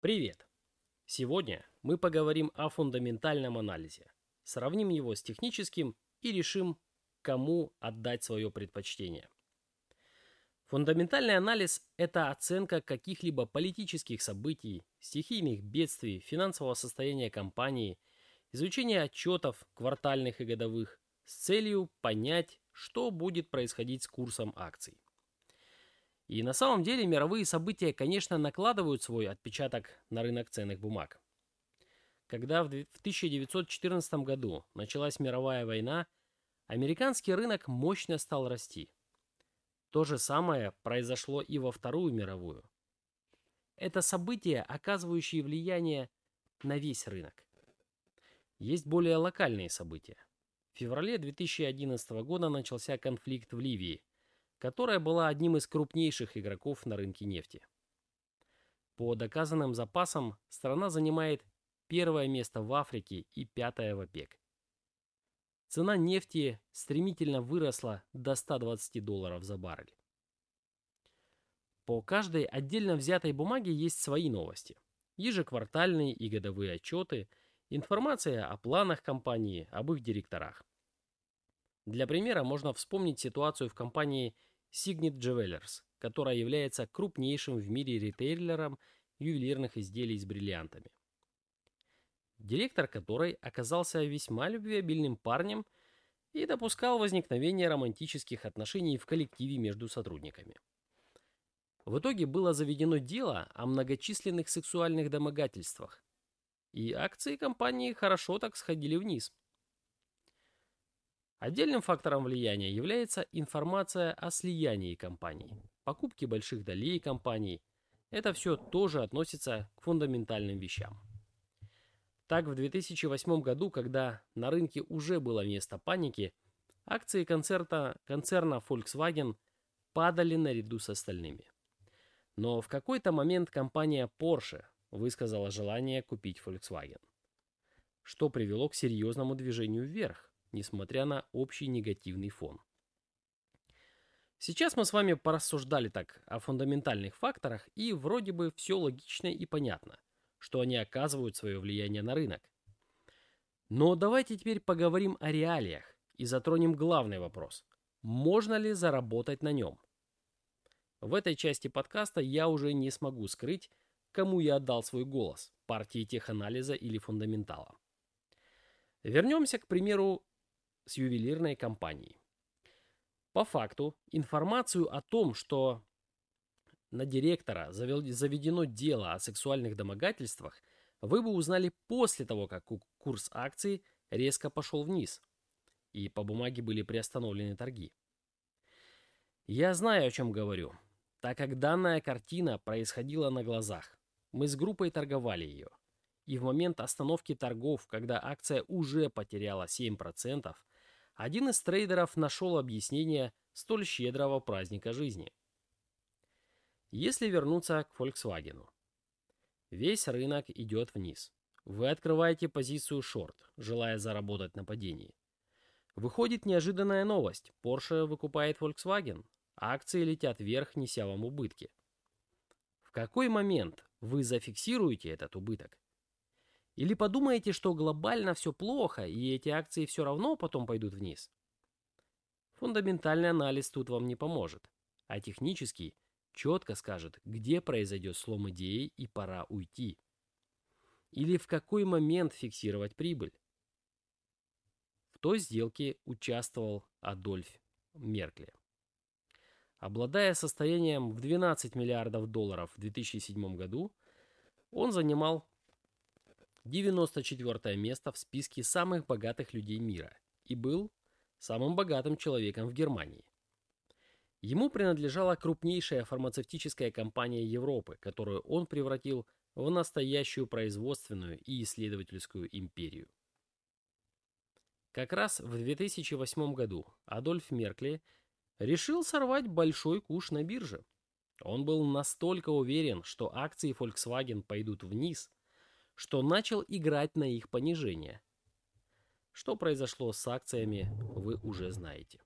Привет! Сегодня мы поговорим о фундаментальном анализе. Сравним его с техническим и решим, кому отдать свое предпочтение. Фундаментальный анализ – это оценка каких-либо политических событий, стихийных бедствий, финансового состояния компании, изучение отчетов квартальных и годовых с целью понять, что будет происходить с курсом акций. И на самом деле мировые события, конечно, накладывают свой отпечаток на рынок ценных бумаг. Когда в 1914 году началась мировая война, американский рынок мощно стал расти. То же самое произошло и во Вторую мировую. Это события, оказывающие влияние на весь рынок. Есть более локальные события. В феврале 2011 года начался конфликт в Ливии, которая была одним из крупнейших игроков на рынке нефти. По доказанным запасам страна занимает первое место в Африке и пятое в ОПЕК. Цена нефти стремительно выросла до 120 долларов за баррель. По каждой отдельно взятой бумаге есть свои новости. Ежеквартальные и годовые отчеты, информация о планах компании, об их директорах. Для примера можно вспомнить ситуацию в компании Signet Jewelers, которая является крупнейшим в мире ритейлером ювелирных изделий с бриллиантами. Директор которой оказался весьма любвеобильным парнем и допускал возникновение романтических отношений в коллективе между сотрудниками. В итоге было заведено дело о многочисленных сексуальных домогательствах, и акции компании хорошо так сходили вниз – Отдельным фактором влияния является информация о слиянии компаний, покупке больших долей компаний. Это все тоже относится к фундаментальным вещам. Так, в 2008 году, когда на рынке уже было место паники, акции концерта, концерна Volkswagen падали наряду с остальными. Но в какой-то момент компания Porsche высказала желание купить Volkswagen, что привело к серьезному движению вверх несмотря на общий негативный фон. Сейчас мы с вами порассуждали так о фундаментальных факторах, и вроде бы все логично и понятно, что они оказывают свое влияние на рынок. Но давайте теперь поговорим о реалиях и затронем главный вопрос. Можно ли заработать на нем? В этой части подкаста я уже не смогу скрыть, кому я отдал свой голос – партии теханализа или фундаментала. Вернемся, к примеру, с ювелирной компанией. По факту, информацию о том, что на директора заведено дело о сексуальных домогательствах, вы бы узнали после того, как курс акций резко пошел вниз, и по бумаге были приостановлены торги. Я знаю, о чем говорю, так как данная картина происходила на глазах. Мы с группой торговали ее. И в момент остановки торгов, когда акция уже потеряла 7%, один из трейдеров нашел объяснение столь щедрого праздника жизни. Если вернуться к Volkswagen. Весь рынок идет вниз. Вы открываете позицию шорт, желая заработать на падении. Выходит неожиданная новость. Porsche выкупает Volkswagen. Акции летят вверх, неся вам убытки. В какой момент вы зафиксируете этот убыток? Или подумаете, что глобально все плохо, и эти акции все равно потом пойдут вниз? Фундаментальный анализ тут вам не поможет, а технический четко скажет, где произойдет слом идеи и пора уйти. Или в какой момент фиксировать прибыль. В той сделке участвовал Адольф Меркли. Обладая состоянием в 12 миллиардов долларов в 2007 году, он занимал 94 место в списке самых богатых людей мира и был самым богатым человеком в Германии. Ему принадлежала крупнейшая фармацевтическая компания Европы, которую он превратил в настоящую производственную и исследовательскую империю. Как раз в 2008 году Адольф Меркли решил сорвать большой куш на бирже. Он был настолько уверен, что акции Volkswagen пойдут вниз, что начал играть на их понижение. Что произошло с акциями, вы уже знаете.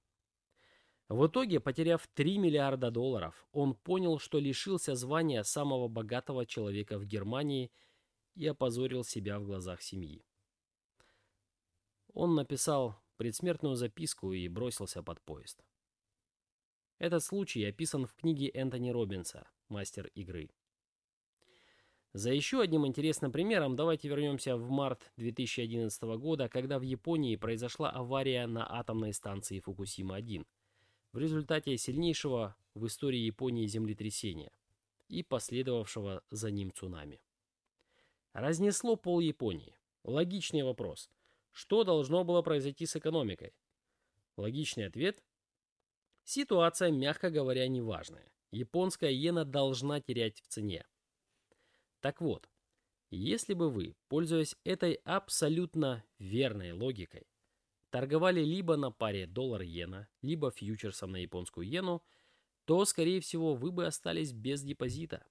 В итоге, потеряв 3 миллиарда долларов, он понял, что лишился звания самого богатого человека в Германии и опозорил себя в глазах семьи. Он написал предсмертную записку и бросился под поезд. Этот случай описан в книге Энтони Робинса «Мастер игры». За еще одним интересным примером давайте вернемся в март 2011 года, когда в Японии произошла авария на атомной станции Фукусима-1 в результате сильнейшего в истории Японии землетрясения и последовавшего за ним цунами. Разнесло пол Японии. Логичный вопрос. Что должно было произойти с экономикой? Логичный ответ. Ситуация, мягко говоря, неважная. Японская иена должна терять в цене. Так вот, если бы вы, пользуясь этой абсолютно верной логикой, торговали либо на паре доллар-иена, либо фьючерсом на японскую иену, то, скорее всего, вы бы остались без депозита.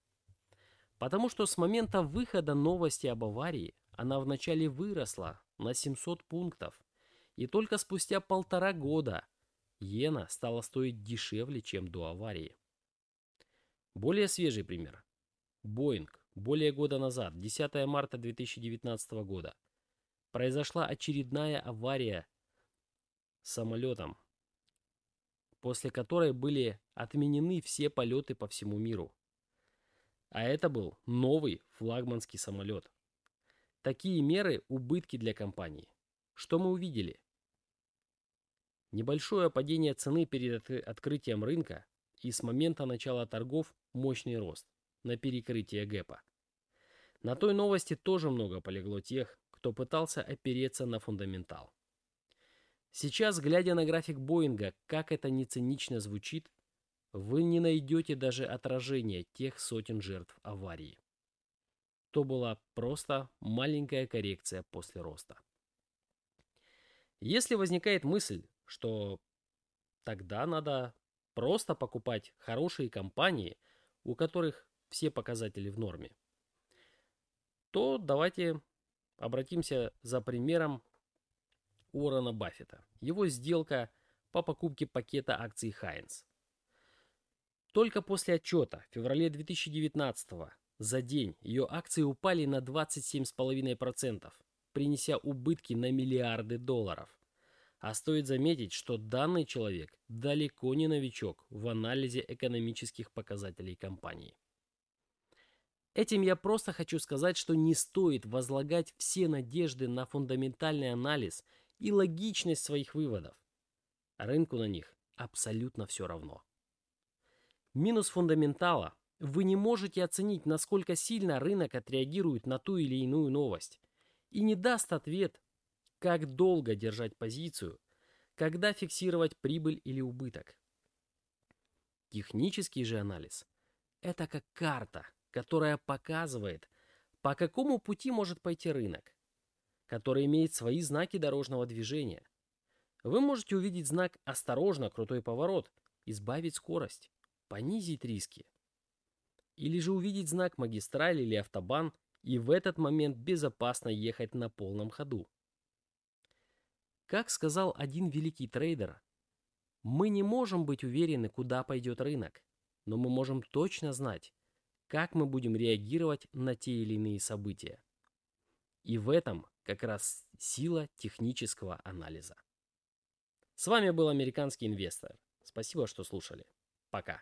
Потому что с момента выхода новости об аварии она вначале выросла на 700 пунктов, и только спустя полтора года иена стала стоить дешевле, чем до аварии. Более свежий пример. Боинг более года назад, 10 марта 2019 года, произошла очередная авария с самолетом, после которой были отменены все полеты по всему миру. А это был новый флагманский самолет. Такие меры – убытки для компании. Что мы увидели? Небольшое падение цены перед открытием рынка и с момента начала торгов мощный рост на перекрытие гэпа. На той новости тоже много полегло тех, кто пытался опереться на фундаментал. Сейчас, глядя на график Боинга, как это не цинично звучит, вы не найдете даже отражения тех сотен жертв аварии. То была просто маленькая коррекция после роста. Если возникает мысль, что тогда надо просто покупать хорошие компании, у которых все показатели в норме, то давайте обратимся за примером Уоррена Баффета. Его сделка по покупке пакета акций Хайнс. Только после отчета в феврале 2019 за день ее акции упали на 27,5%, принеся убытки на миллиарды долларов. А стоит заметить, что данный человек далеко не новичок в анализе экономических показателей компании. Этим я просто хочу сказать, что не стоит возлагать все надежды на фундаментальный анализ и логичность своих выводов. Рынку на них абсолютно все равно. Минус фундаментала – вы не можете оценить, насколько сильно рынок отреагирует на ту или иную новость и не даст ответ, как долго держать позицию, когда фиксировать прибыль или убыток. Технический же анализ – это как карта – которая показывает, по какому пути может пойти рынок, который имеет свои знаки дорожного движения. Вы можете увидеть знак «Осторожно! Крутой поворот!» избавить скорость, понизить риски. Или же увидеть знак магистраль или автобан и в этот момент безопасно ехать на полном ходу. Как сказал один великий трейдер, мы не можем быть уверены, куда пойдет рынок, но мы можем точно знать, как мы будем реагировать на те или иные события. И в этом как раз сила технического анализа. С вами был американский инвестор. Спасибо, что слушали. Пока.